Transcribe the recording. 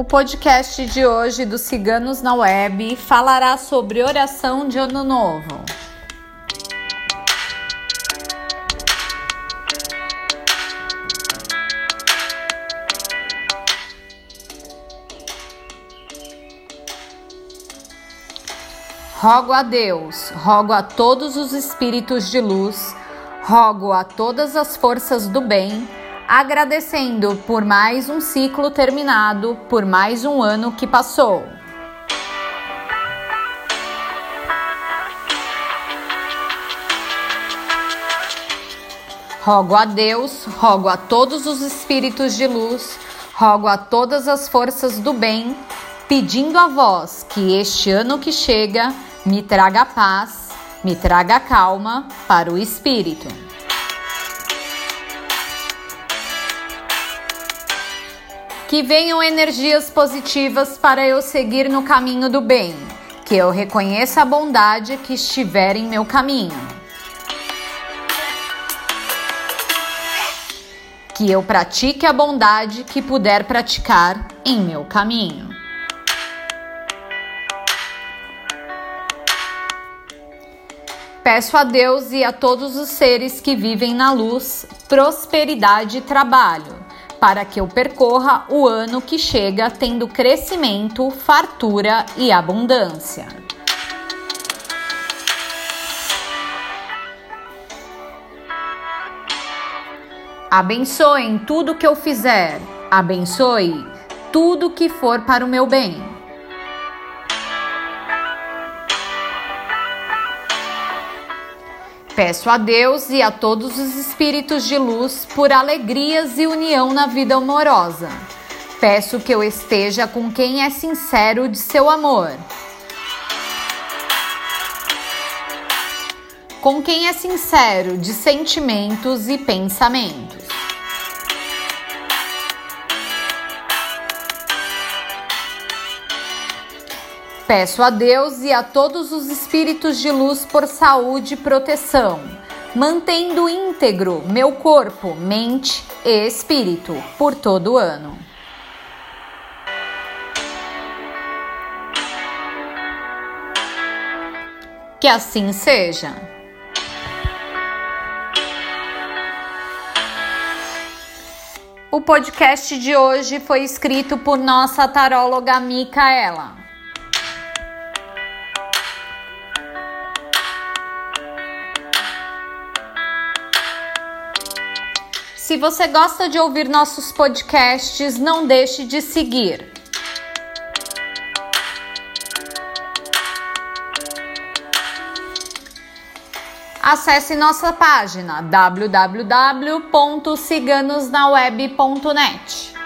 O podcast de hoje dos Ciganos na Web falará sobre oração de Ano Novo. Rogo a Deus, rogo a todos os espíritos de luz, rogo a todas as forças do bem agradecendo por mais um ciclo terminado, por mais um ano que passou. Rogo a Deus, rogo a todos os espíritos de luz, rogo a todas as forças do bem, pedindo a vós que este ano que chega me traga paz, me traga calma para o espírito. Que venham energias positivas para eu seguir no caminho do bem. Que eu reconheça a bondade que estiver em meu caminho. Que eu pratique a bondade que puder praticar em meu caminho. Peço a Deus e a todos os seres que vivem na luz prosperidade e trabalho para que eu percorra o ano que chega tendo crescimento, fartura e abundância. Abençoe tudo que eu fizer, abençoe tudo que for para o meu bem. Peço a Deus e a todos os espíritos de luz por alegrias e união na vida amorosa. Peço que eu esteja com quem é sincero de seu amor. Com quem é sincero de sentimentos e pensamentos. Peço a Deus e a todos os espíritos de luz por saúde e proteção, mantendo íntegro meu corpo, mente e espírito por todo o ano. Que assim seja. O podcast de hoje foi escrito por nossa taróloga Micaela. Se você gosta de ouvir nossos podcasts, não deixe de seguir. Acesse nossa página www.ciganosnaweb.net.